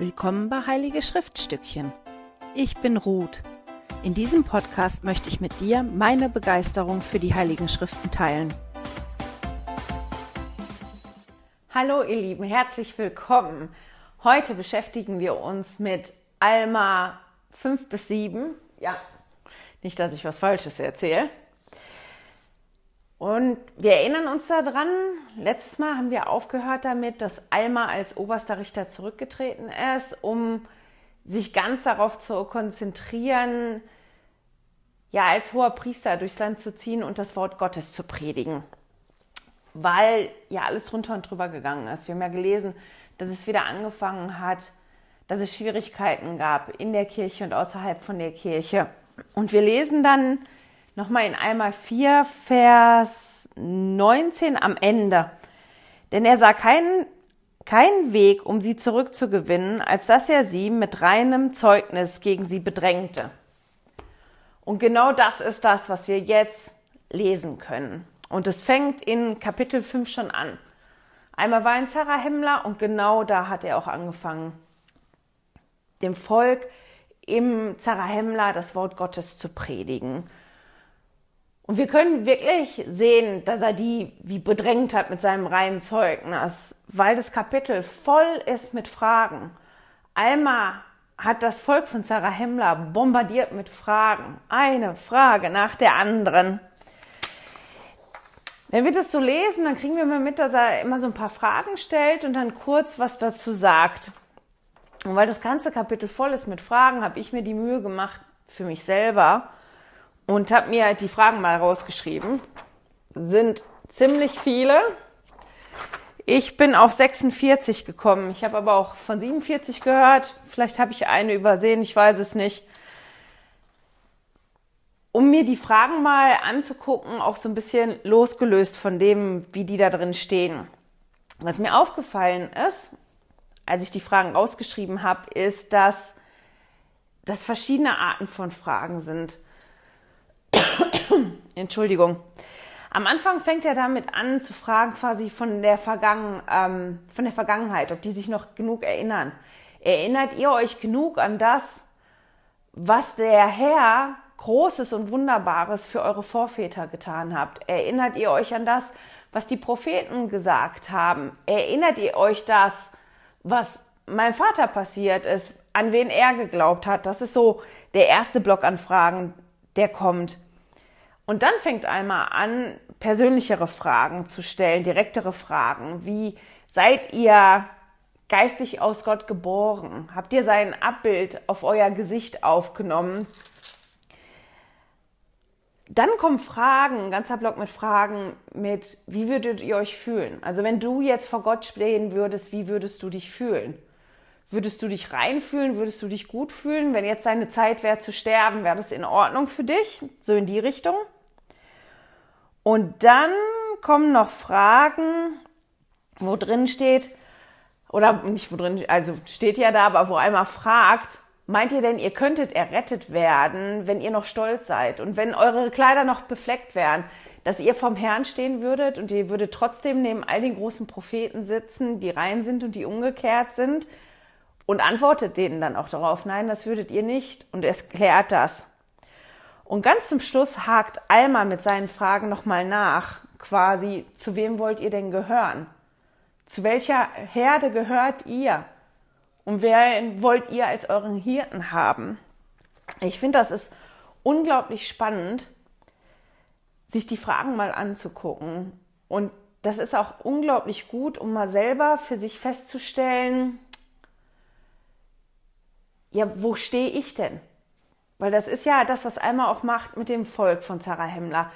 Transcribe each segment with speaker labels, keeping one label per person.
Speaker 1: Willkommen bei Heilige Schriftstückchen. Ich bin Ruth. In diesem Podcast möchte ich mit dir meine Begeisterung für die Heiligen Schriften teilen.
Speaker 2: Hallo ihr Lieben, herzlich willkommen. Heute beschäftigen wir uns mit Alma 5 bis 7. Ja, nicht, dass ich was Falsches erzähle. Und wir erinnern uns daran, letztes Mal haben wir aufgehört damit, dass Alma als oberster Richter zurückgetreten ist, um sich ganz darauf zu konzentrieren, ja, als hoher Priester durchs Land zu ziehen und das Wort Gottes zu predigen. Weil ja alles drunter und drüber gegangen ist. Wir haben ja gelesen, dass es wieder angefangen hat, dass es Schwierigkeiten gab in der Kirche und außerhalb von der Kirche. Und wir lesen dann nochmal in einmal 4, Vers 19 am Ende. Denn er sah keinen, keinen Weg, um sie zurückzugewinnen, als dass er sie mit reinem Zeugnis gegen sie bedrängte. Und genau das ist das, was wir jetzt lesen können. Und es fängt in Kapitel 5 schon an. Einmal war ein Zarahemler und genau da hat er auch angefangen, dem Volk im Zarahemla das Wort Gottes zu predigen. Und wir können wirklich sehen, dass er die wie bedrängt hat mit seinem reinen Zeugnis, weil das Kapitel voll ist mit Fragen. Alma hat das Volk von Sarah Hemmler bombardiert mit Fragen. Eine Frage nach der anderen. Wenn wir das so lesen, dann kriegen wir immer mit, dass er immer so ein paar Fragen stellt und dann kurz was dazu sagt. Und weil das ganze Kapitel voll ist mit Fragen, habe ich mir die Mühe gemacht, für mich selber, und habe mir die Fragen mal rausgeschrieben. Sind ziemlich viele. Ich bin auf 46 gekommen. Ich habe aber auch von 47 gehört. Vielleicht habe ich eine übersehen, ich weiß es nicht. Um mir die Fragen mal anzugucken, auch so ein bisschen losgelöst von dem, wie die da drin stehen. Was mir aufgefallen ist, als ich die Fragen rausgeschrieben habe, ist, dass das verschiedene Arten von Fragen sind. Entschuldigung. Am Anfang fängt er damit an zu fragen, quasi von der, Vergangen, ähm, von der Vergangenheit, ob die sich noch genug erinnern. Erinnert ihr euch genug an das, was der Herr Großes und Wunderbares für eure Vorväter getan habt? Erinnert ihr euch an das, was die Propheten gesagt haben? Erinnert ihr euch das, was meinem Vater passiert ist, an wen er geglaubt hat? Das ist so der erste Block an Fragen, der kommt. Und dann fängt einmal an, persönlichere Fragen zu stellen, direktere Fragen, wie seid ihr geistig aus Gott geboren? Habt ihr sein Abbild auf euer Gesicht aufgenommen? Dann kommen Fragen, ganzer Block mit Fragen mit, wie würdet ihr euch fühlen? Also wenn du jetzt vor Gott stehen würdest, wie würdest du dich fühlen? Würdest du dich reinfühlen? Würdest du dich gut fühlen? Wenn jetzt deine Zeit wäre zu sterben, wäre das in Ordnung für dich? So in die Richtung? Und dann kommen noch Fragen, wo drin steht, oder nicht wo drin, also steht ja da, aber wo einmal fragt, meint ihr denn, ihr könntet errettet werden, wenn ihr noch stolz seid und wenn eure Kleider noch befleckt wären, dass ihr vom Herrn stehen würdet und ihr würdet trotzdem neben all den großen Propheten sitzen, die rein sind und die umgekehrt sind und antwortet denen dann auch darauf, nein, das würdet ihr nicht und es klärt das. Und ganz zum Schluss hakt Alma mit seinen Fragen nochmal nach, quasi, zu wem wollt ihr denn gehören? Zu welcher Herde gehört ihr? Und wer wollt ihr als euren Hirten haben? Ich finde, das ist unglaublich spannend, sich die Fragen mal anzugucken. Und das ist auch unglaublich gut, um mal selber für sich festzustellen, ja, wo stehe ich denn? Weil das ist ja das, was Alma auch macht mit dem Volk von Sarah Hemmler.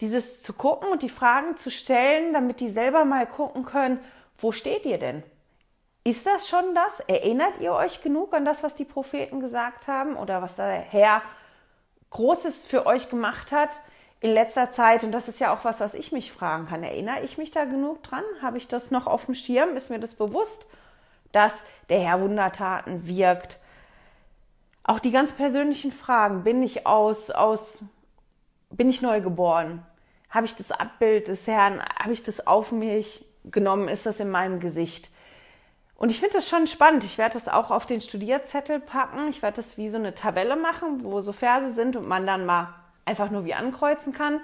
Speaker 2: Dieses zu gucken und die Fragen zu stellen, damit die selber mal gucken können, wo steht ihr denn? Ist das schon das? Erinnert ihr euch genug an das, was die Propheten gesagt haben oder was der Herr Großes für euch gemacht hat in letzter Zeit? Und das ist ja auch was, was ich mich fragen kann. Erinnere ich mich da genug dran? Habe ich das noch auf dem Schirm? Ist mir das bewusst, dass der Herr Wundertaten wirkt? Auch die ganz persönlichen Fragen. Bin ich aus, aus, bin ich neu geboren? Habe ich das Abbild des Herrn, habe ich das auf mich genommen? Ist das in meinem Gesicht? Und ich finde das schon spannend. Ich werde das auch auf den Studierzettel packen. Ich werde das wie so eine Tabelle machen, wo so Verse sind und man dann mal einfach nur wie ankreuzen kann.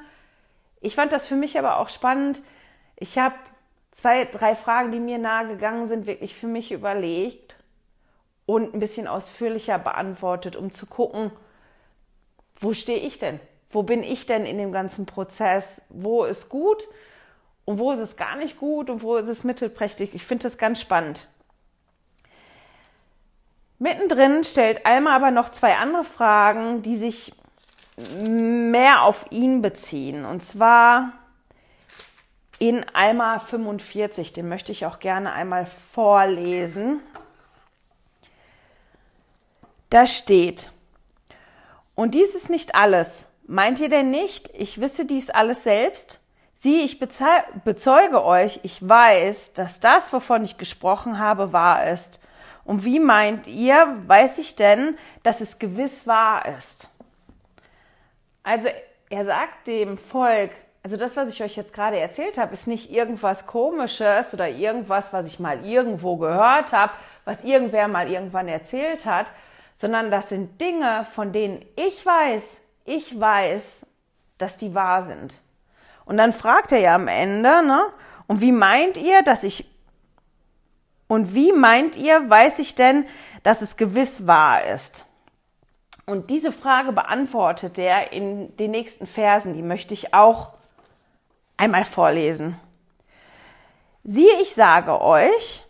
Speaker 2: Ich fand das für mich aber auch spannend. Ich habe zwei, drei Fragen, die mir nahe gegangen sind, wirklich für mich überlegt und ein bisschen ausführlicher beantwortet, um zu gucken, wo stehe ich denn? Wo bin ich denn in dem ganzen Prozess? Wo ist gut und wo ist es gar nicht gut und wo ist es mittelprächtig? Ich finde das ganz spannend. Mittendrin stellt Alma aber noch zwei andere Fragen, die sich mehr auf ihn beziehen. Und zwar in Alma 45. Den möchte ich auch gerne einmal vorlesen. Da steht, und dies ist nicht alles. Meint ihr denn nicht, ich wisse dies alles selbst? Sieh, ich bezeuge euch, ich weiß, dass das, wovon ich gesprochen habe, wahr ist. Und wie meint ihr, weiß ich denn, dass es gewiss wahr ist? Also er sagt dem Volk, also das, was ich euch jetzt gerade erzählt habe, ist nicht irgendwas Komisches oder irgendwas, was ich mal irgendwo gehört habe, was irgendwer mal irgendwann erzählt hat, sondern das sind Dinge, von denen ich weiß, ich weiß, dass die wahr sind. Und dann fragt er ja am Ende, ne? Und wie meint ihr, dass ich und wie meint ihr, weiß ich denn, dass es gewiss wahr ist? Und diese Frage beantwortet er in den nächsten Versen, die möchte ich auch einmal vorlesen. Siehe, ich sage euch,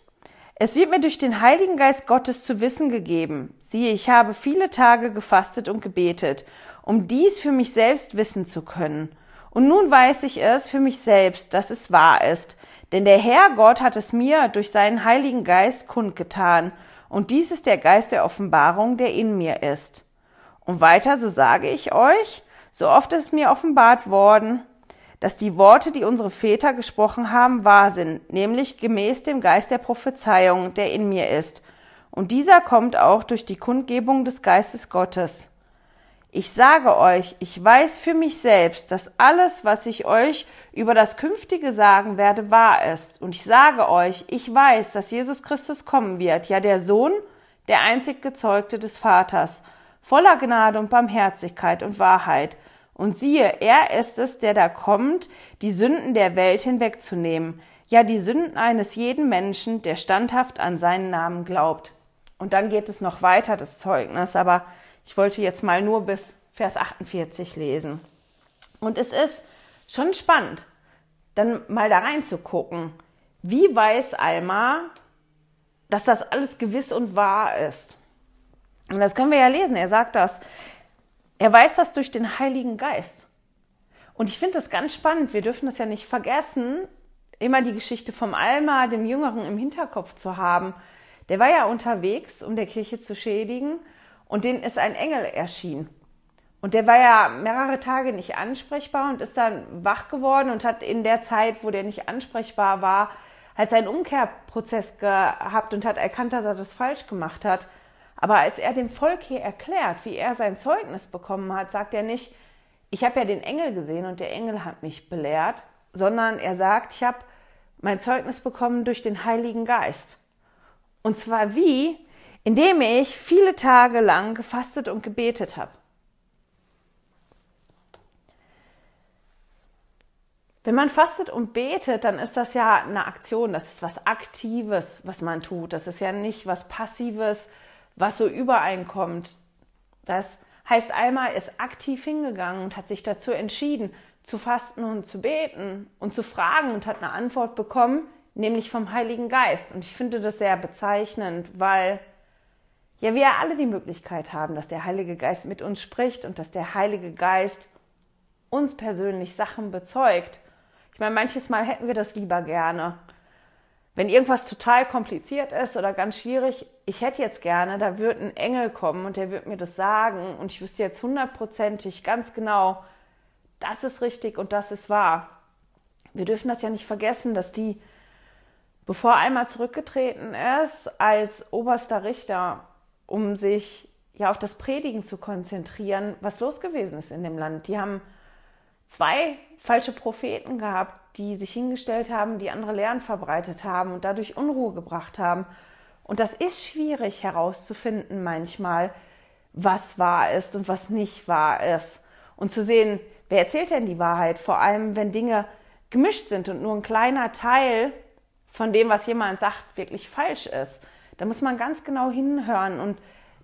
Speaker 2: es wird mir durch den Heiligen Geist Gottes zu wissen gegeben. Siehe, ich habe viele Tage gefastet und gebetet, um dies für mich selbst wissen zu können. Und nun weiß ich es für mich selbst, dass es wahr ist, denn der Herr Gott hat es mir durch seinen Heiligen Geist kundgetan, und dies ist der Geist der Offenbarung, der in mir ist. Und weiter, so sage ich euch, so oft ist mir offenbart worden, dass die Worte, die unsere Väter gesprochen haben, wahr sind, nämlich gemäß dem Geist der Prophezeiung, der in mir ist. Und dieser kommt auch durch die Kundgebung des Geistes Gottes. Ich sage euch, ich weiß für mich selbst, dass alles, was ich euch über das Künftige sagen werde, wahr ist. Und ich sage euch, ich weiß, dass Jesus Christus kommen wird, ja der Sohn, der einzig Gezeugte des Vaters, voller Gnade und Barmherzigkeit und Wahrheit. Und siehe, er ist es, der da kommt, die Sünden der Welt hinwegzunehmen, ja die Sünden eines jeden Menschen, der standhaft an seinen Namen glaubt. Und dann geht es noch weiter, das Zeugnis, aber ich wollte jetzt mal nur bis Vers 48 lesen. Und es ist schon spannend, dann mal da reinzugucken. Wie weiß Alma, dass das alles gewiss und wahr ist? Und das können wir ja lesen. Er sagt das. Er weiß das durch den Heiligen Geist. Und ich finde das ganz spannend. Wir dürfen das ja nicht vergessen, immer die Geschichte vom Alma, dem Jüngeren, im Hinterkopf zu haben. Der war ja unterwegs, um der Kirche zu schädigen und denen ist ein Engel erschienen. Und der war ja mehrere Tage nicht ansprechbar und ist dann wach geworden und hat in der Zeit, wo der nicht ansprechbar war, halt seinen Umkehrprozess gehabt und hat erkannt, dass er das falsch gemacht hat. Aber als er dem Volk hier erklärt, wie er sein Zeugnis bekommen hat, sagt er nicht, ich habe ja den Engel gesehen und der Engel hat mich belehrt, sondern er sagt, ich habe mein Zeugnis bekommen durch den Heiligen Geist. Und zwar wie? indem ich viele Tage lang gefastet und gebetet habe. Wenn man fastet und betet, dann ist das ja eine Aktion, das ist was Aktives, was man tut. Das ist ja nicht was Passives, was so übereinkommt. Das heißt, einmal ist aktiv hingegangen und hat sich dazu entschieden, zu fasten und zu beten und zu fragen und hat eine Antwort bekommen, nämlich vom Heiligen Geist. Und ich finde das sehr bezeichnend, weil ja wir alle die Möglichkeit haben, dass der Heilige Geist mit uns spricht und dass der Heilige Geist uns persönlich Sachen bezeugt. Ich meine, manches Mal hätten wir das lieber gerne. Wenn irgendwas total kompliziert ist oder ganz schwierig, ich hätte jetzt gerne, da würde ein Engel kommen und der würde mir das sagen und ich wüsste jetzt hundertprozentig ganz genau, das ist richtig und das ist wahr. Wir dürfen das ja nicht vergessen, dass die, bevor einmal zurückgetreten ist, als oberster Richter um sich ja auf das Predigen zu konzentrieren, was los gewesen ist in dem Land. Die haben zwei falsche Propheten gehabt, die sich hingestellt haben, die andere Lehren verbreitet haben und dadurch Unruhe gebracht haben. Und das ist schwierig herauszufinden manchmal, was wahr ist und was nicht wahr ist. Und zu sehen, wer erzählt denn die Wahrheit? Vor allem, wenn Dinge gemischt sind und nur ein kleiner Teil von dem, was jemand sagt, wirklich falsch ist. Da muss man ganz genau hinhören und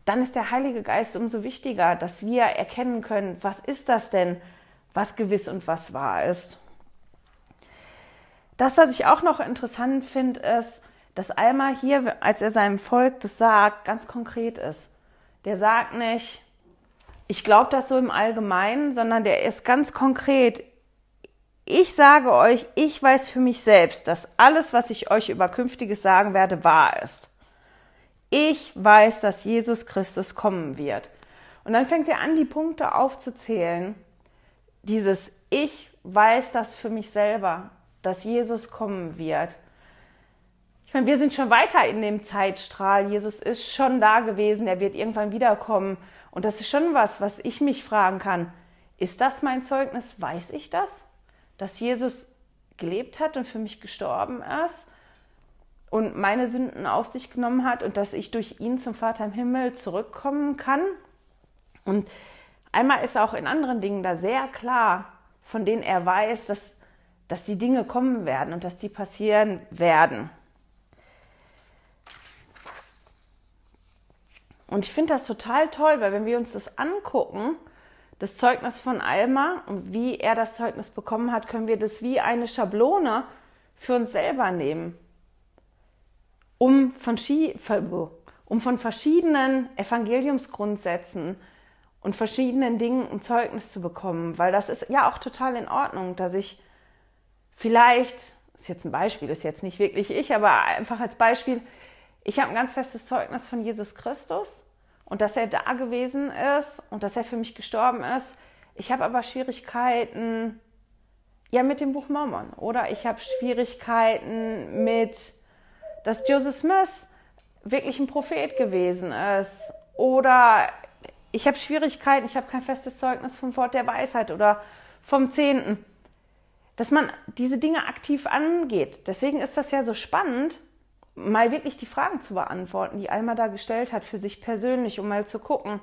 Speaker 2: dann ist der Heilige Geist umso wichtiger, dass wir erkennen können, was ist das denn, was gewiss und was wahr ist. Das, was ich auch noch interessant finde, ist, dass Alma hier, als er seinem Volk das sagt, ganz konkret ist. Der sagt nicht, ich glaube das so im Allgemeinen, sondern der ist ganz konkret. Ich sage euch, ich weiß für mich selbst, dass alles, was ich euch über Künftiges sagen werde, wahr ist. Ich weiß, dass Jesus Christus kommen wird. Und dann fängt er an, die Punkte aufzuzählen. Dieses Ich weiß das für mich selber, dass Jesus kommen wird. Ich meine, wir sind schon weiter in dem Zeitstrahl. Jesus ist schon da gewesen, er wird irgendwann wiederkommen. Und das ist schon was, was ich mich fragen kann. Ist das mein Zeugnis? Weiß ich das? Dass Jesus gelebt hat und für mich gestorben ist? und meine Sünden auf sich genommen hat und dass ich durch ihn zum Vater im Himmel zurückkommen kann. Und einmal ist er auch in anderen Dingen da sehr klar, von denen er weiß, dass, dass die Dinge kommen werden und dass die passieren werden. Und ich finde das total toll, weil wenn wir uns das angucken, das Zeugnis von Alma. Und wie er das Zeugnis bekommen hat, können wir das wie eine Schablone für uns selber nehmen. Um von, um von verschiedenen Evangeliumsgrundsätzen und verschiedenen Dingen ein Zeugnis zu bekommen, weil das ist ja auch total in Ordnung, dass ich vielleicht, ist jetzt ein Beispiel, ist jetzt nicht wirklich ich, aber einfach als Beispiel, ich habe ein ganz festes Zeugnis von Jesus Christus und dass er da gewesen ist und dass er für mich gestorben ist. Ich habe aber Schwierigkeiten ja mit dem Buch Mormon oder ich habe Schwierigkeiten mit dass Joseph Smith wirklich ein Prophet gewesen ist. Oder ich habe Schwierigkeiten, ich habe kein festes Zeugnis vom Wort der Weisheit oder vom Zehnten. Dass man diese Dinge aktiv angeht. Deswegen ist das ja so spannend, mal wirklich die Fragen zu beantworten, die Alma da gestellt hat für sich persönlich, um mal zu gucken,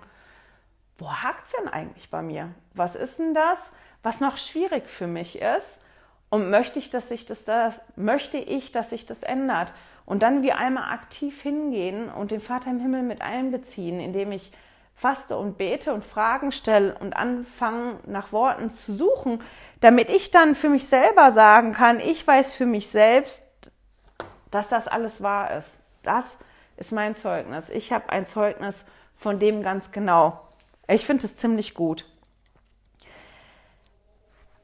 Speaker 2: wo hakt es denn eigentlich bei mir? Was ist denn das, was noch schwierig für mich ist? Und möchte ich, dass sich das, das möchte ich, dass sich das ändert? Und dann wie einmal aktiv hingehen und den Vater im Himmel mit einbeziehen, indem ich faste und bete und Fragen stelle und anfange nach Worten zu suchen, damit ich dann für mich selber sagen kann, ich weiß für mich selbst, dass das alles wahr ist. Das ist mein Zeugnis. Ich habe ein Zeugnis von dem ganz genau. Ich finde es ziemlich gut.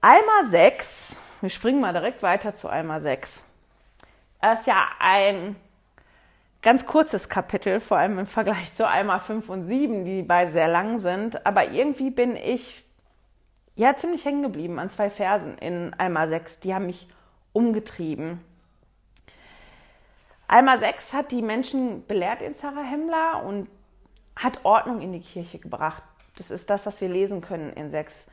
Speaker 2: Alma 6, wir springen mal direkt weiter zu Alma 6. Das ist ja ein ganz kurzes Kapitel, vor allem im Vergleich zu Alma 5 und 7, die beide sehr lang sind. Aber irgendwie bin ich ja ziemlich hängen geblieben an zwei Versen in Alma 6. Die haben mich umgetrieben. Alma 6 hat die Menschen belehrt in Zarahemla und hat Ordnung in die Kirche gebracht. Das ist das, was wir lesen können in 6.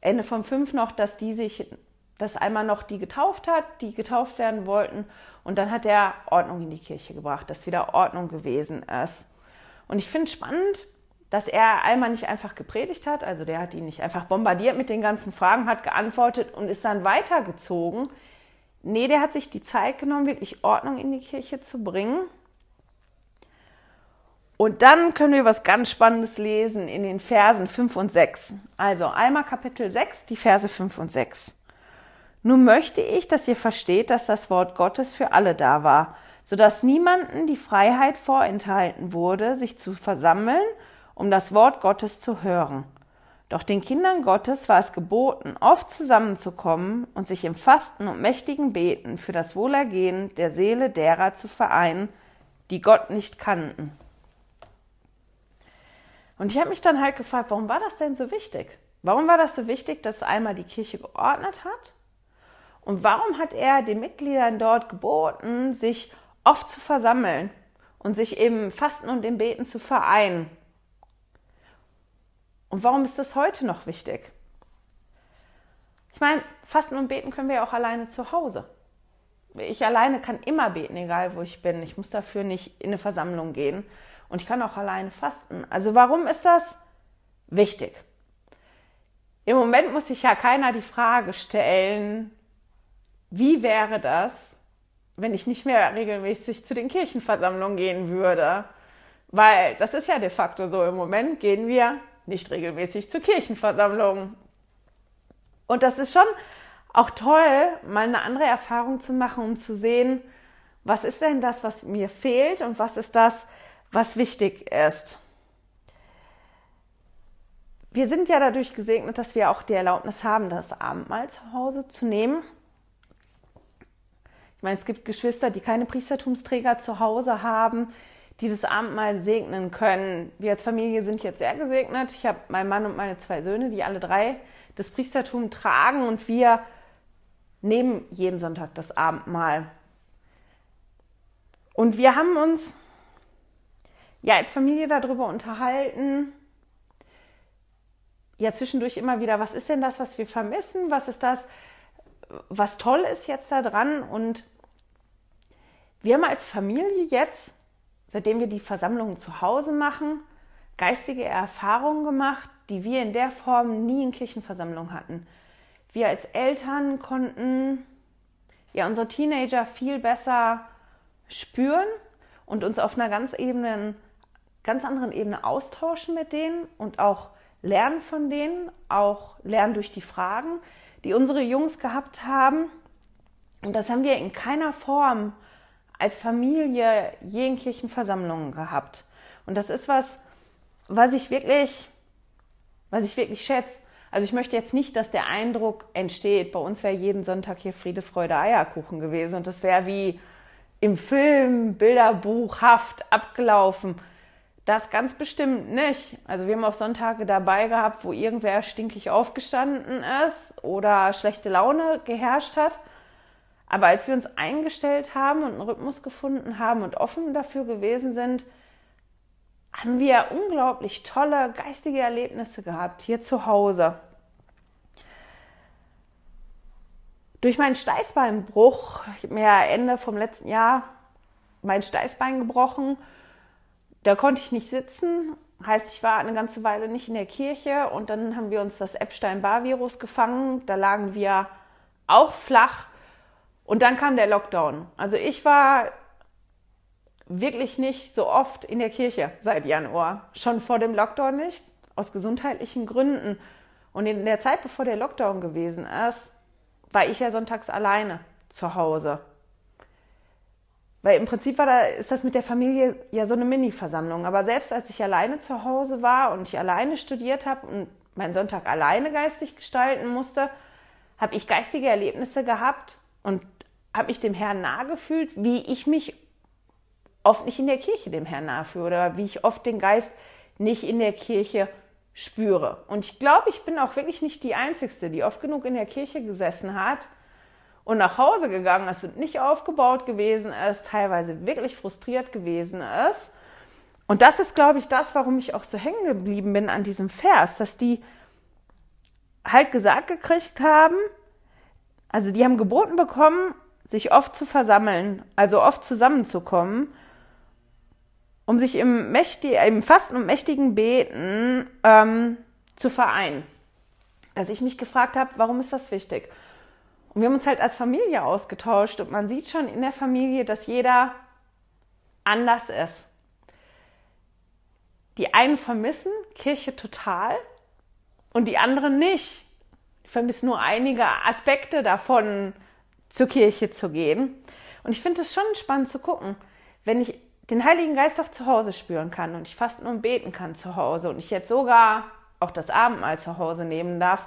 Speaker 2: Ende von 5 noch, dass die sich dass einmal noch die getauft hat, die getauft werden wollten. Und dann hat er Ordnung in die Kirche gebracht, dass wieder Ordnung gewesen ist. Und ich finde spannend, dass er einmal nicht einfach gepredigt hat, also der hat ihn nicht einfach bombardiert mit den ganzen Fragen, hat geantwortet und ist dann weitergezogen. Nee, der hat sich die Zeit genommen, wirklich Ordnung in die Kirche zu bringen. Und dann können wir was ganz Spannendes lesen in den Versen 5 und 6. Also einmal Kapitel 6, die Verse 5 und 6. Nun möchte ich, dass ihr versteht, dass das Wort Gottes für alle da war, so dass niemanden die Freiheit vorenthalten wurde, sich zu versammeln, um das Wort Gottes zu hören. Doch den Kindern Gottes war es geboten, oft zusammenzukommen und sich im Fasten und mächtigen Beten für das Wohlergehen der Seele derer zu vereinen, die Gott nicht kannten. Und ich habe mich dann halt gefragt, warum war das denn so wichtig? Warum war das so wichtig, dass einmal die Kirche geordnet hat und warum hat er den Mitgliedern dort geboten, sich oft zu versammeln und sich im Fasten und im Beten zu vereinen? Und warum ist das heute noch wichtig? Ich meine, Fasten und Beten können wir ja auch alleine zu Hause. Ich alleine kann immer beten, egal wo ich bin. Ich muss dafür nicht in eine Versammlung gehen. Und ich kann auch alleine fasten. Also warum ist das wichtig? Im Moment muss sich ja keiner die Frage stellen, wie wäre das, wenn ich nicht mehr regelmäßig zu den Kirchenversammlungen gehen würde? Weil das ist ja de facto so. Im Moment gehen wir nicht regelmäßig zu Kirchenversammlungen. Und das ist schon auch toll, mal eine andere Erfahrung zu machen, um zu sehen, was ist denn das, was mir fehlt und was ist das, was wichtig ist. Wir sind ja dadurch gesegnet, dass wir auch die Erlaubnis haben, das Abendmahl zu Hause zu nehmen. Ich meine, es gibt Geschwister, die keine Priestertumsträger zu Hause haben, die das Abendmahl segnen können. Wir als Familie sind jetzt sehr gesegnet. Ich habe meinen Mann und meine zwei Söhne, die alle drei das Priestertum tragen und wir nehmen jeden Sonntag das Abendmahl. Und wir haben uns ja als Familie darüber unterhalten, ja zwischendurch immer wieder, was ist denn das, was wir vermissen? Was ist das, was toll ist jetzt da dran? Und wir haben als Familie jetzt, seitdem wir die Versammlungen zu Hause machen, geistige Erfahrungen gemacht, die wir in der Form nie in Kirchenversammlungen hatten. Wir als Eltern konnten ja unsere Teenager viel besser spüren und uns auf einer ganz, Ebene, ganz anderen Ebene austauschen mit denen und auch lernen von denen, auch lernen durch die Fragen, die unsere Jungs gehabt haben. Und das haben wir in keiner Form als Familie in Kirchenversammlungen gehabt. Und das ist was, was ich wirklich, was ich wirklich schätze. Also ich möchte jetzt nicht, dass der Eindruck entsteht, bei uns wäre jeden Sonntag hier Friede, Freude, Eierkuchen gewesen und das wäre wie im Film, Bilderbuchhaft abgelaufen. Das ganz bestimmt nicht. Also wir haben auch Sonntage dabei gehabt, wo irgendwer stinkig aufgestanden ist oder schlechte Laune geherrscht hat. Aber als wir uns eingestellt haben und einen Rhythmus gefunden haben und offen dafür gewesen sind, haben wir unglaublich tolle geistige Erlebnisse gehabt hier zu Hause. Durch meinen Steißbeinbruch, ich habe mir Ende vom letzten Jahr mein Steißbein gebrochen, da konnte ich nicht sitzen. Heißt, ich war eine ganze Weile nicht in der Kirche und dann haben wir uns das Epstein-Barr-Virus gefangen. Da lagen wir auch flach und dann kam der Lockdown. Also ich war wirklich nicht so oft in der Kirche seit Januar. Schon vor dem Lockdown nicht, aus gesundheitlichen Gründen. Und in der Zeit, bevor der Lockdown gewesen ist, war ich ja sonntags alleine zu Hause. Weil im Prinzip war da, ist das mit der Familie ja so eine Mini-Versammlung. Aber selbst als ich alleine zu Hause war und ich alleine studiert habe und meinen Sonntag alleine geistig gestalten musste, habe ich geistige Erlebnisse gehabt und habe mich dem Herrn nahe gefühlt, wie ich mich oft nicht in der Kirche dem Herrn nachführe oder wie ich oft den Geist nicht in der Kirche spüre. Und ich glaube, ich bin auch wirklich nicht die Einzige, die oft genug in der Kirche gesessen hat und nach Hause gegangen ist und nicht aufgebaut gewesen ist, teilweise wirklich frustriert gewesen ist. Und das ist, glaube ich, das, warum ich auch so hängen geblieben bin an diesem Vers, dass die halt gesagt gekriegt haben, also die haben geboten bekommen, sich oft zu versammeln, also oft zusammenzukommen um sich im, Mächtig, im Fasten und mächtigen Beten ähm, zu vereinen. Dass ich mich gefragt habe, warum ist das wichtig? Und wir haben uns halt als Familie ausgetauscht und man sieht schon in der Familie, dass jeder anders ist. Die einen vermissen Kirche total und die anderen nicht. Die vermissen nur einige Aspekte davon, zur Kirche zu gehen. Und ich finde es schon spannend zu gucken, wenn ich den Heiligen Geist auch zu Hause spüren kann und ich fasten und beten kann zu Hause und ich jetzt sogar auch das Abendmahl zu Hause nehmen darf,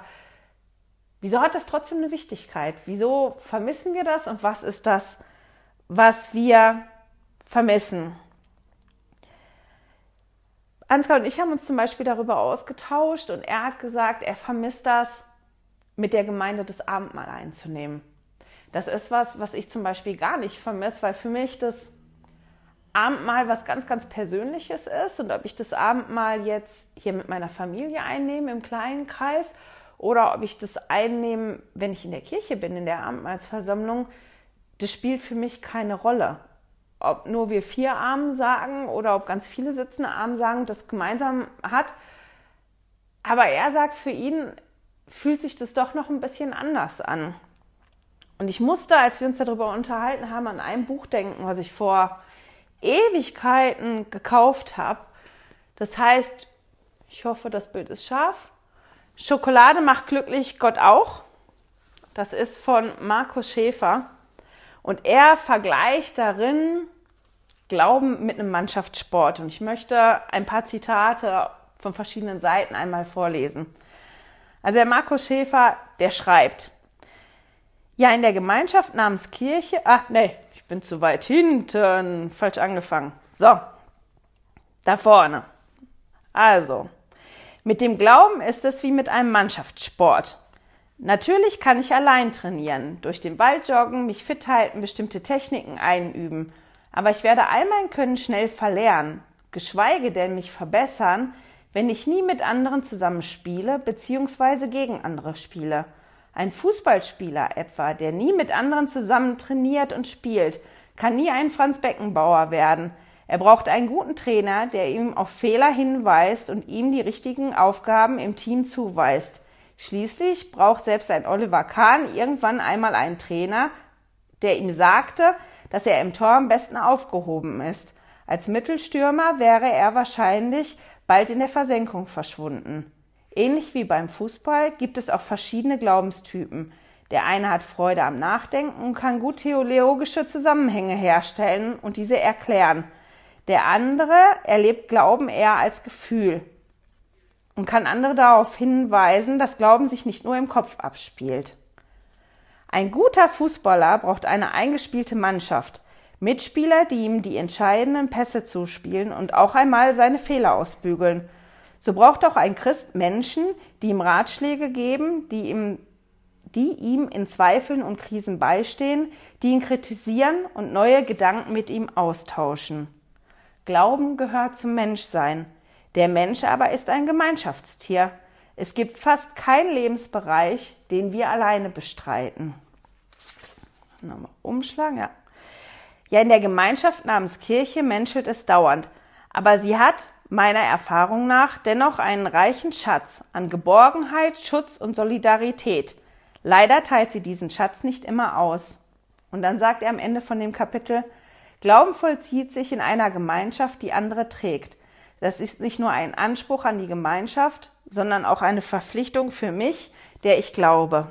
Speaker 2: wieso hat das trotzdem eine Wichtigkeit? Wieso vermissen wir das und was ist das, was wir vermissen? Ansgar und ich haben uns zum Beispiel darüber ausgetauscht und er hat gesagt, er vermisst das, mit der Gemeinde das Abendmahl einzunehmen. Das ist was, was ich zum Beispiel gar nicht vermisse, weil für mich das Abendmahl was ganz, ganz Persönliches ist und ob ich das Abendmahl jetzt hier mit meiner Familie einnehme im kleinen Kreis oder ob ich das einnehme, wenn ich in der Kirche bin, in der Abendmahlsversammlung, das spielt für mich keine Rolle. Ob nur wir vier Armen sagen oder ob ganz viele sitzende Armen sagen, das gemeinsam hat. Aber er sagt, für ihn fühlt sich das doch noch ein bisschen anders an. Und ich musste, als wir uns darüber unterhalten haben, an ein Buch denken, was ich vor Ewigkeiten gekauft habe. Das heißt, ich hoffe, das Bild ist scharf. Schokolade macht glücklich, Gott auch. Das ist von Markus Schäfer. Und er vergleicht darin Glauben mit einem Mannschaftssport. Und ich möchte ein paar Zitate von verschiedenen Seiten einmal vorlesen. Also der Markus Schäfer, der schreibt, ja, in der Gemeinschaft namens Kirche, ach nee, ich bin zu weit hinten, falsch angefangen. So, da vorne. Also, mit dem Glauben ist es wie mit einem Mannschaftssport. Natürlich kann ich allein trainieren, durch den Wald joggen, mich fit halten, bestimmte Techniken einüben. Aber ich werde all mein Können schnell verlernen, geschweige denn mich verbessern, wenn ich nie mit anderen zusammenspiele bzw. gegen andere spiele. Ein Fußballspieler etwa, der nie mit anderen zusammen trainiert und spielt, kann nie ein Franz Beckenbauer werden. Er braucht einen guten Trainer, der ihm auf Fehler hinweist und ihm die richtigen Aufgaben im Team zuweist. Schließlich braucht selbst ein Oliver Kahn irgendwann einmal einen Trainer, der ihm sagte, dass er im Tor am besten aufgehoben ist. Als Mittelstürmer wäre er wahrscheinlich bald in der Versenkung verschwunden. Ähnlich wie beim Fußball gibt es auch verschiedene Glaubenstypen. Der eine hat Freude am Nachdenken und kann gut theologische Zusammenhänge herstellen und diese erklären. Der andere erlebt Glauben eher als Gefühl und kann andere darauf hinweisen, dass Glauben sich nicht nur im Kopf abspielt. Ein guter Fußballer braucht eine eingespielte Mannschaft, Mitspieler, die ihm die entscheidenden Pässe zuspielen und auch einmal seine Fehler ausbügeln. So braucht auch ein Christ Menschen, die ihm Ratschläge geben, die ihm, die ihm in Zweifeln und Krisen beistehen, die ihn kritisieren und neue Gedanken mit ihm austauschen. Glauben gehört zum Menschsein. Der Mensch aber ist ein Gemeinschaftstier. Es gibt fast keinen Lebensbereich, den wir alleine bestreiten. Nochmal umschlagen, ja. Ja, in der Gemeinschaft namens Kirche menschelt es dauernd, aber sie hat meiner Erfahrung nach dennoch einen reichen Schatz an Geborgenheit, Schutz und Solidarität. Leider teilt sie diesen Schatz nicht immer aus. Und dann sagt er am Ende von dem Kapitel, Glauben vollzieht sich in einer Gemeinschaft, die andere trägt. Das ist nicht nur ein Anspruch an die Gemeinschaft, sondern auch eine Verpflichtung für mich, der ich glaube.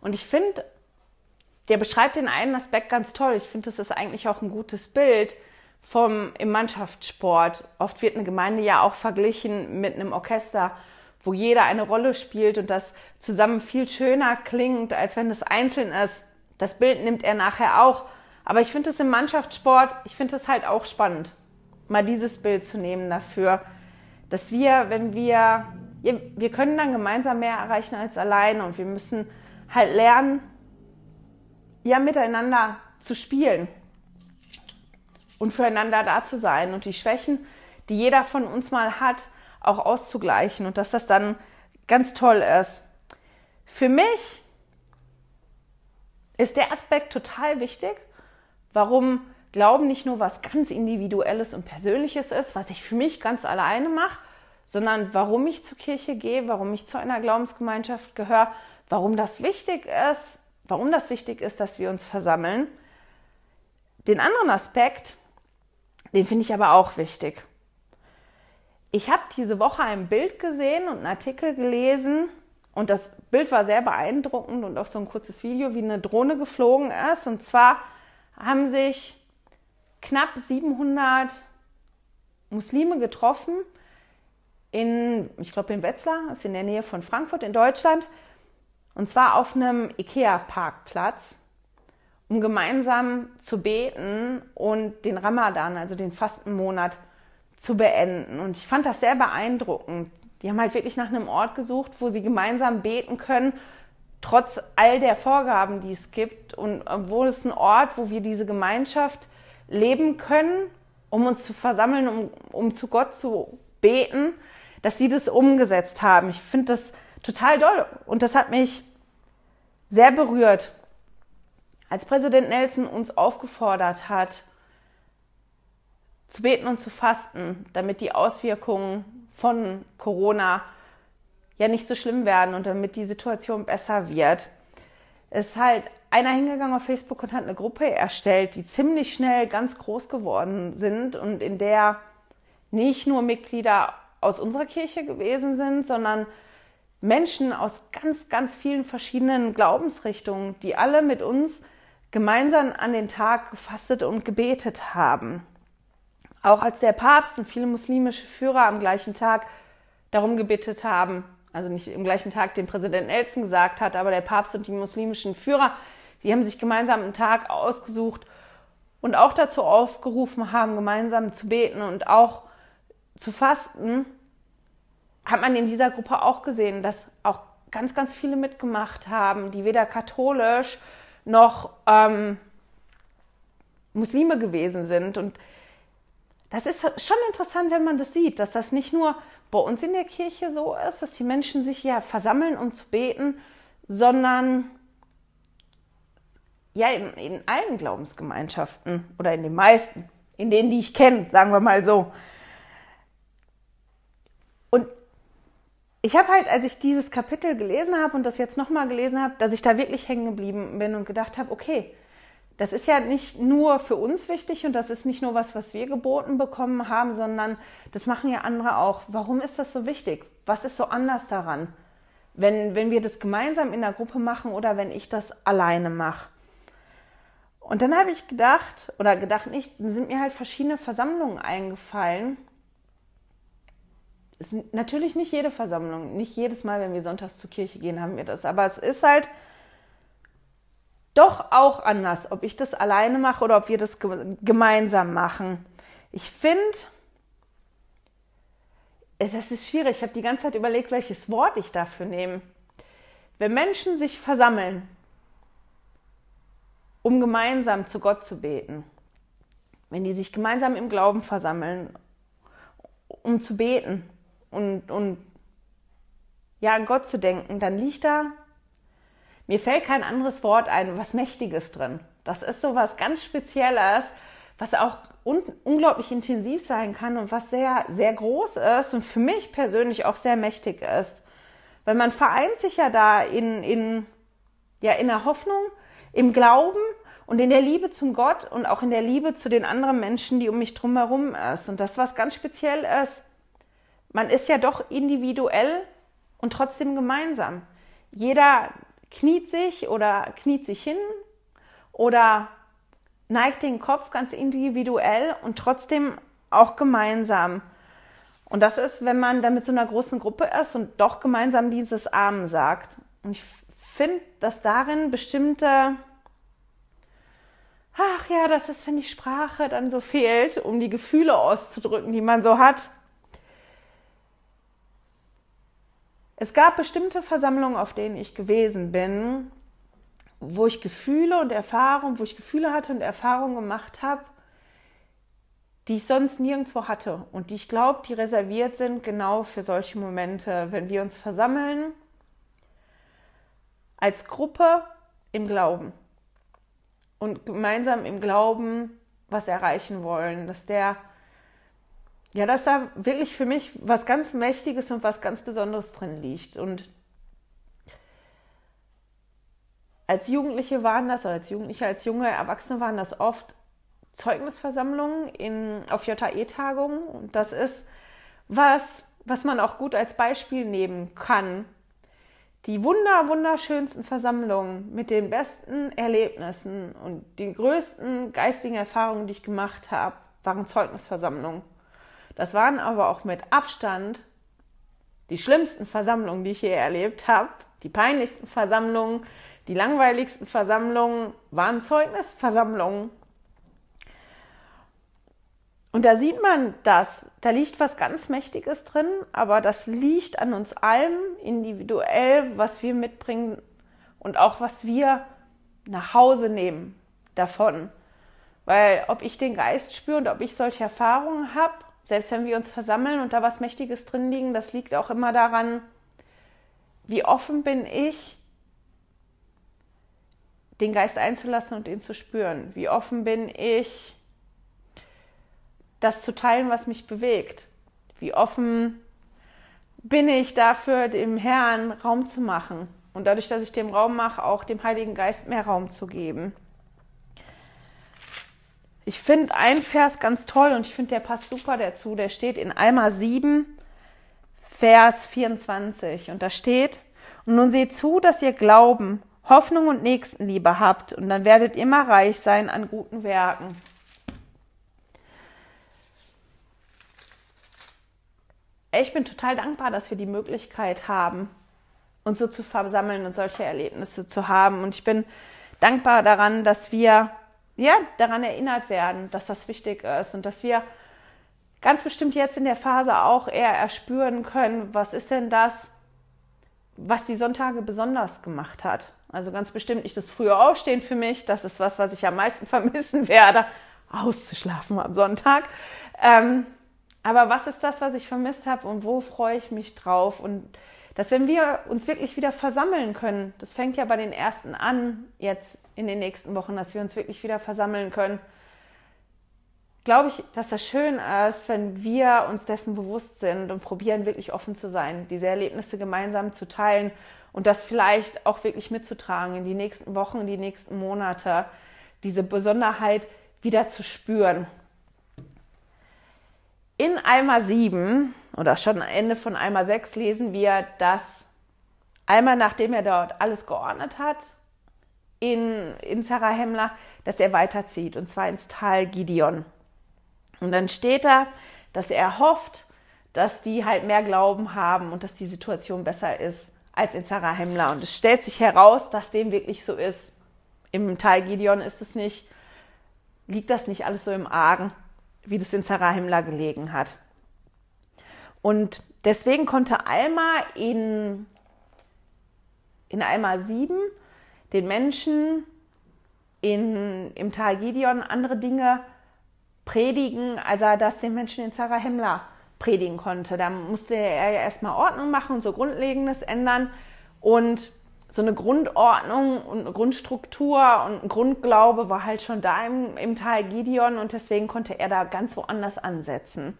Speaker 2: Und ich finde, der beschreibt den einen Aspekt ganz toll. Ich finde, das ist eigentlich auch ein gutes Bild vom im Mannschaftssport. Oft wird eine Gemeinde ja auch verglichen mit einem Orchester, wo jeder eine Rolle spielt und das zusammen viel schöner klingt, als wenn es einzeln ist. Das Bild nimmt er nachher auch. Aber ich finde es im Mannschaftssport, ich finde es halt auch spannend mal dieses Bild zu nehmen dafür, dass wir, wenn wir, wir können dann gemeinsam mehr erreichen als alleine und wir müssen halt lernen, ja, miteinander zu spielen und füreinander da zu sein und die Schwächen, die jeder von uns mal hat, auch auszugleichen und dass das dann ganz toll ist. Für mich ist der Aspekt total wichtig, warum Glauben nicht nur was ganz Individuelles und Persönliches ist, was ich für mich ganz alleine mache, sondern warum ich zur Kirche gehe, warum ich zu einer Glaubensgemeinschaft gehöre, warum das wichtig ist, warum das wichtig ist, dass wir uns versammeln. Den anderen Aspekt, den finde ich aber auch wichtig. Ich habe diese Woche ein Bild gesehen und einen Artikel gelesen und das Bild war sehr beeindruckend und auch so ein kurzes Video, wie eine Drohne geflogen ist. Und zwar haben sich knapp 700 Muslime getroffen in, ich glaube in Wetzlar, ist in der Nähe von Frankfurt in Deutschland, und zwar auf einem IKEA-Parkplatz, um gemeinsam zu beten und den Ramadan, also den Fastenmonat, zu beenden. Und ich fand das sehr beeindruckend. Die haben halt wirklich nach einem Ort gesucht, wo sie gemeinsam beten können, trotz all der Vorgaben, die es gibt. Und wo es ein Ort, wo wir diese Gemeinschaft leben können, um uns zu versammeln, um, um zu Gott zu beten, dass sie das umgesetzt haben. Ich finde das total doll und das hat mich sehr berührt. Als Präsident Nelson uns aufgefordert hat, zu beten und zu fasten, damit die Auswirkungen von Corona ja nicht so schlimm werden und damit die Situation besser wird, ist halt einer hingegangen auf Facebook und hat eine Gruppe erstellt, die ziemlich schnell ganz groß geworden sind und in der nicht nur Mitglieder aus unserer Kirche gewesen sind, sondern Menschen aus ganz, ganz vielen verschiedenen Glaubensrichtungen, die alle mit uns gemeinsam an den Tag gefastet und gebetet haben. Auch als der Papst und viele muslimische Führer am gleichen Tag darum gebeten haben, also nicht im gleichen Tag den Präsident Nelson gesagt hat, aber der Papst und die muslimischen Führer, die haben sich gemeinsam einen Tag ausgesucht und auch dazu aufgerufen haben, gemeinsam zu beten und auch zu fasten, hat man in dieser Gruppe auch gesehen, dass auch ganz, ganz viele mitgemacht haben, die weder katholisch noch ähm, Muslime gewesen sind. Und das ist schon interessant, wenn man das sieht, dass das nicht nur bei uns in der Kirche so ist, dass die Menschen sich ja versammeln, um zu beten, sondern ja in, in allen Glaubensgemeinschaften oder in den meisten, in denen, die ich kenne, sagen wir mal so. Ich habe halt, als ich dieses Kapitel gelesen habe und das jetzt nochmal gelesen habe, dass ich da wirklich hängen geblieben bin und gedacht habe, okay, das ist ja nicht nur für uns wichtig und das ist nicht nur was, was wir geboten bekommen haben, sondern das machen ja andere auch. Warum ist das so wichtig? Was ist so anders daran, wenn, wenn wir das gemeinsam in der Gruppe machen oder wenn ich das alleine mache? Und dann habe ich gedacht, oder gedacht nicht, sind mir halt verschiedene Versammlungen eingefallen. Ist natürlich nicht jede Versammlung, nicht jedes Mal, wenn wir sonntags zur Kirche gehen, haben wir das. Aber es ist halt doch auch anders, ob ich das alleine mache oder ob wir das gemeinsam machen. Ich finde, es ist schwierig. Ich habe die ganze Zeit überlegt, welches Wort ich dafür nehme. Wenn Menschen sich versammeln, um gemeinsam zu Gott zu beten, wenn die sich gemeinsam im Glauben versammeln, um zu beten und, und ja, an Gott zu denken, dann liegt da, mir fällt kein anderes Wort ein, was Mächtiges drin. Das ist so was ganz Spezielles, was auch un unglaublich intensiv sein kann und was sehr, sehr groß ist und für mich persönlich auch sehr mächtig ist. Weil man vereint sich ja da in, in, ja, in der Hoffnung, im Glauben und in der Liebe zum Gott und auch in der Liebe zu den anderen Menschen, die um mich drum herum ist. Und das, was ganz speziell ist, man ist ja doch individuell und trotzdem gemeinsam. Jeder kniet sich oder kniet sich hin oder neigt den Kopf ganz individuell und trotzdem auch gemeinsam. Und das ist, wenn man dann mit so einer großen Gruppe ist und doch gemeinsam dieses Amen sagt. Und ich finde, dass darin bestimmte ach ja, das, wenn die Sprache dann so fehlt, um die Gefühle auszudrücken, die man so hat. Es gab bestimmte Versammlungen, auf denen ich gewesen bin, wo ich Gefühle und Erfahrungen, wo ich Gefühle hatte und Erfahrungen gemacht habe, die ich sonst nirgendwo hatte und die ich glaube, die reserviert sind genau für solche Momente, wenn wir uns versammeln als Gruppe im Glauben und gemeinsam im Glauben was erreichen wollen, dass der ja, dass da wirklich für mich was ganz Mächtiges und was ganz Besonderes drin liegt. Und als Jugendliche waren das, oder als Jugendliche, als junge Erwachsene waren das oft Zeugnisversammlungen in, auf JAE-Tagungen. Und das ist was, was man auch gut als Beispiel nehmen kann, die wunder, wunderschönsten Versammlungen mit den besten Erlebnissen und die größten geistigen Erfahrungen, die ich gemacht habe, waren Zeugnisversammlungen. Das waren aber auch mit Abstand die schlimmsten Versammlungen, die ich je erlebt habe. Die peinlichsten Versammlungen, die langweiligsten Versammlungen waren Zeugnisversammlungen. Und da sieht man das, da liegt was ganz Mächtiges drin, aber das liegt an uns allem individuell, was wir mitbringen und auch was wir nach Hause nehmen davon. Weil ob ich den Geist spüre und ob ich solche Erfahrungen habe, selbst wenn wir uns versammeln und da was Mächtiges drin liegen, das liegt auch immer daran, wie offen bin ich den Geist einzulassen und ihn zu spüren? Wie offen bin ich, das zu teilen, was mich bewegt? Wie offen bin ich dafür, dem Herrn Raum zu machen? Und dadurch, dass ich dem Raum mache, auch dem Heiligen Geist mehr Raum zu geben. Ich finde einen Vers ganz toll und ich finde, der passt super dazu. Der steht in Alma 7, Vers 24. Und da steht, und nun seht zu, dass ihr Glauben, Hoffnung und Nächstenliebe habt, und dann werdet immer reich sein an guten Werken. Ich bin total dankbar, dass wir die Möglichkeit haben, uns so zu versammeln und solche Erlebnisse zu haben. Und ich bin dankbar daran, dass wir ja, daran erinnert werden, dass das wichtig ist und dass wir ganz bestimmt jetzt in der Phase auch eher erspüren können, was ist denn das, was die Sonntage besonders gemacht hat. Also ganz bestimmt nicht das frühe Aufstehen für mich, das ist was, was ich am meisten vermissen werde, auszuschlafen am Sonntag. Ähm, aber was ist das, was ich vermisst habe und wo freue ich mich drauf? Und dass wenn wir uns wirklich wieder versammeln können, das fängt ja bei den ersten an, jetzt in den nächsten Wochen, dass wir uns wirklich wieder versammeln können, glaube ich, dass das schön ist, wenn wir uns dessen bewusst sind und probieren, wirklich offen zu sein, diese Erlebnisse gemeinsam zu teilen und das vielleicht auch wirklich mitzutragen in die nächsten Wochen, in die nächsten Monate, diese Besonderheit wieder zu spüren. In Alma 7 oder schon Ende von Alma 6 lesen wir, dass Alma, nachdem er dort alles geordnet hat, in, in Zarahemla, dass er weiterzieht, und zwar ins Tal Gideon. Und dann steht da, dass er hofft, dass die halt mehr Glauben haben und dass die Situation besser ist als in Zarahemla. Und es stellt sich heraus, dass dem wirklich so ist. Im Tal Gideon ist es nicht, liegt das nicht alles so im Argen wie das in Zarahemla gelegen hat. Und deswegen konnte Alma in, in Alma 7 den Menschen in, im Tal Gideon andere Dinge predigen, als er das den Menschen in Zarahemla predigen konnte. Da musste er ja erstmal Ordnung machen und so Grundlegendes ändern. Und so eine Grundordnung und eine Grundstruktur und ein Grundglaube war halt schon da im, im Tal Gideon und deswegen konnte er da ganz woanders ansetzen.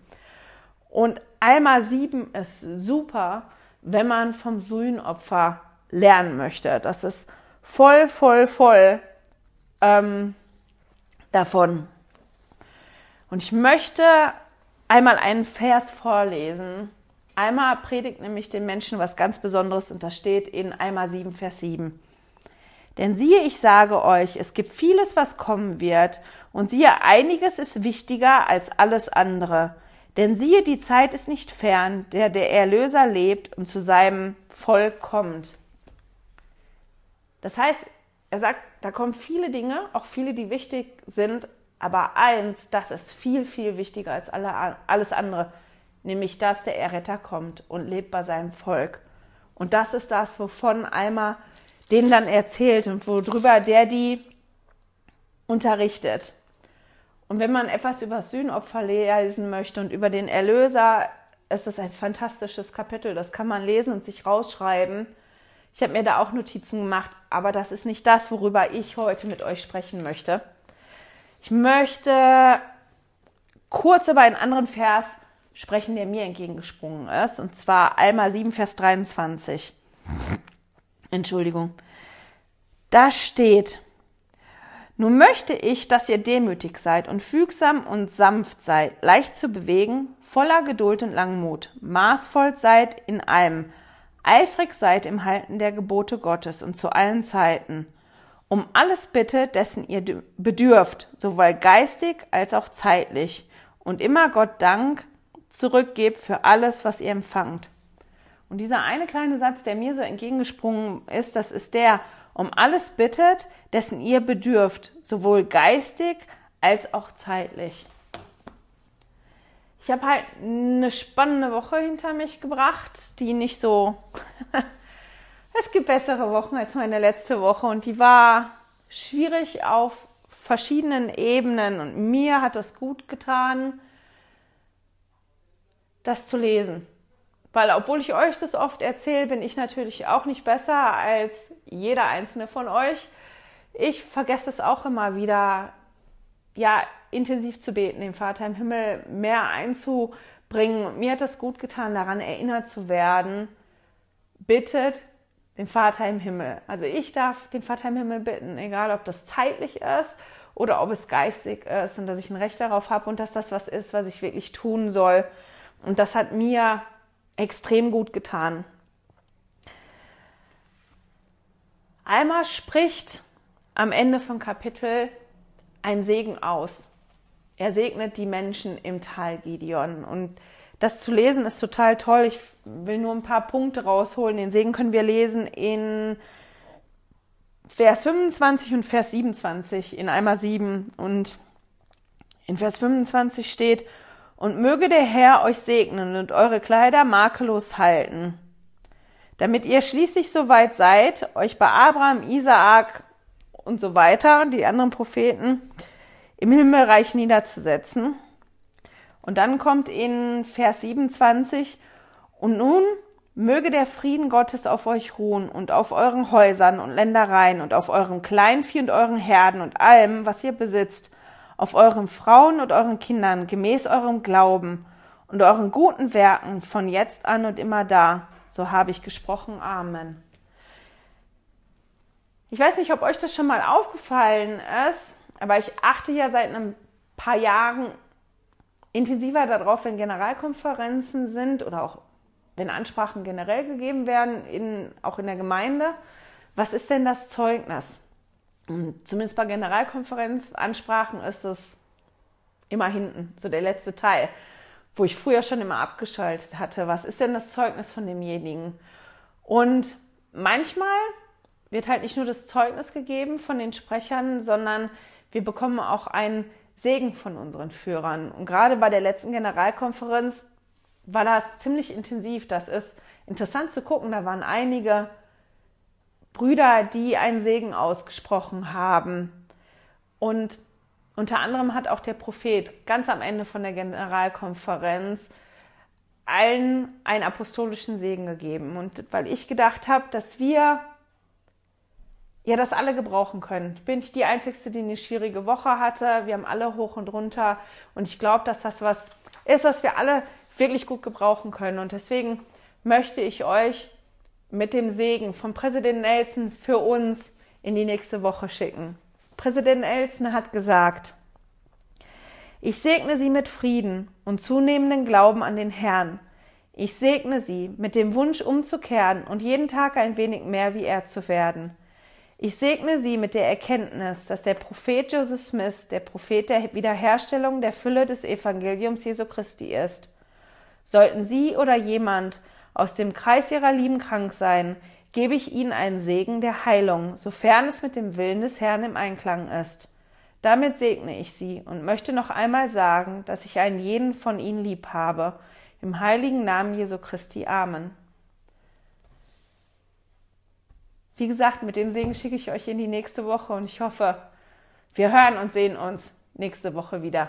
Speaker 2: Und Alma 7 ist super, wenn man vom Sühnopfer lernen möchte. Das ist voll, voll, voll ähm, davon. Und ich möchte einmal einen Vers vorlesen, Alma predigt nämlich den Menschen was ganz Besonderes und das steht in Alma 7, Vers 7. Denn siehe, ich sage euch, es gibt vieles, was kommen wird, und siehe, einiges ist wichtiger als alles andere. Denn siehe, die Zeit ist nicht fern, der der Erlöser lebt und zu seinem Volk kommt. Das heißt, er sagt, da kommen viele Dinge, auch viele, die wichtig sind, aber eins, das ist viel, viel wichtiger als alle, alles andere nämlich dass der Erretter kommt und lebt bei seinem Volk. Und das ist das, wovon Alma denen dann erzählt und worüber der die unterrichtet. Und wenn man etwas über Sühnopfer lesen möchte und über den Erlöser, ist es ein fantastisches Kapitel. Das kann man lesen und sich rausschreiben. Ich habe mir da auch Notizen gemacht, aber das ist nicht das, worüber ich heute mit euch sprechen möchte. Ich möchte kurz über einen anderen Vers sprechen, der mir entgegengesprungen ist. Und zwar Alma 7, Vers 23. Entschuldigung. Da steht, nun möchte ich, dass ihr demütig seid und fügsam und sanft seid, leicht zu bewegen, voller Geduld und Langmut, maßvoll seid in allem, eifrig seid im Halten der Gebote Gottes und zu allen Zeiten. Um alles bitte, dessen ihr bedürft, sowohl geistig als auch zeitlich, und immer Gott Dank zurückgebt für alles, was ihr empfangt. Und dieser eine kleine Satz, der mir so entgegengesprungen ist, das ist der, um alles bittet, dessen ihr bedürft, sowohl geistig als auch zeitlich. Ich habe halt eine spannende Woche hinter mich gebracht, die nicht so. es gibt bessere Wochen als meine letzte Woche und die war schwierig auf verschiedenen Ebenen und mir hat das gut getan, das zu lesen. Weil obwohl ich euch das oft erzähle, bin ich natürlich auch nicht besser als jeder einzelne von euch. Ich vergesse es auch immer wieder, ja, intensiv zu beten, den Vater im Himmel mehr einzubringen. Mir hat das gut getan, daran erinnert zu werden. Bittet den Vater im Himmel. Also ich darf den Vater im Himmel bitten, egal ob das zeitlich ist oder ob es geistig ist und dass ich ein Recht darauf habe und dass das was ist, was ich wirklich tun soll. Und das hat mir extrem gut getan. Alma spricht am Ende von Kapitel ein Segen aus. Er segnet die Menschen im Tal Gideon. Und das zu lesen ist total toll. Ich will nur ein paar Punkte rausholen. Den Segen können wir lesen in Vers 25 und Vers 27 in einmal 7. Und in Vers 25 steht, und möge der Herr euch segnen und eure Kleider makellos halten, damit ihr schließlich so weit seid, euch bei Abraham, Isaak und so weiter, die anderen Propheten, im Himmelreich niederzusetzen. Und dann kommt in Vers 27, und nun möge der Frieden Gottes auf euch ruhen und auf euren Häusern und Ländereien und auf eurem Kleinvieh und euren Herden und allem, was ihr besitzt, auf euren Frauen und euren Kindern gemäß eurem Glauben und euren guten Werken von jetzt an und immer da. So habe ich gesprochen. Amen. Ich weiß nicht, ob euch das schon mal aufgefallen ist, aber ich achte ja seit ein paar Jahren intensiver darauf, wenn Generalkonferenzen sind oder auch wenn Ansprachen generell gegeben werden, in, auch in der Gemeinde. Was ist denn das Zeugnis? Zumindest bei Generalkonferenzansprachen ist es immer hinten, so der letzte Teil, wo ich früher schon immer abgeschaltet hatte. Was ist denn das Zeugnis von demjenigen? Und manchmal wird halt nicht nur das Zeugnis gegeben von den Sprechern, sondern wir bekommen auch einen Segen von unseren Führern. Und gerade bei der letzten Generalkonferenz war das ziemlich intensiv. Das ist interessant zu gucken. Da waren einige Brüder, die einen Segen ausgesprochen haben. Und unter anderem hat auch der Prophet ganz am Ende von der Generalkonferenz allen einen apostolischen Segen gegeben. Und weil ich gedacht habe, dass wir ja das alle gebrauchen können. Bin ich die Einzige, die eine schwierige Woche hatte. Wir haben alle hoch und runter. Und ich glaube, dass das was ist, was wir alle wirklich gut gebrauchen können. Und deswegen möchte ich euch mit dem Segen von Präsident Nelson für uns in die nächste Woche schicken. Präsident Nelson hat gesagt, ich segne Sie mit Frieden und zunehmenden Glauben an den Herrn. Ich segne Sie mit dem Wunsch umzukehren und jeden Tag ein wenig mehr wie er zu werden. Ich segne Sie mit der Erkenntnis, dass der Prophet Joseph Smith der Prophet der Wiederherstellung der Fülle des Evangeliums Jesu Christi ist. Sollten Sie oder jemand aus dem Kreis ihrer Lieben krank sein, gebe ich ihnen einen Segen der Heilung, sofern es mit dem Willen des Herrn im Einklang ist. Damit segne ich sie und möchte noch einmal sagen, dass ich einen jeden von ihnen lieb habe. Im heiligen Namen Jesu Christi. Amen. Wie gesagt, mit dem Segen schicke ich euch in die nächste Woche und ich hoffe, wir hören und sehen uns nächste Woche wieder.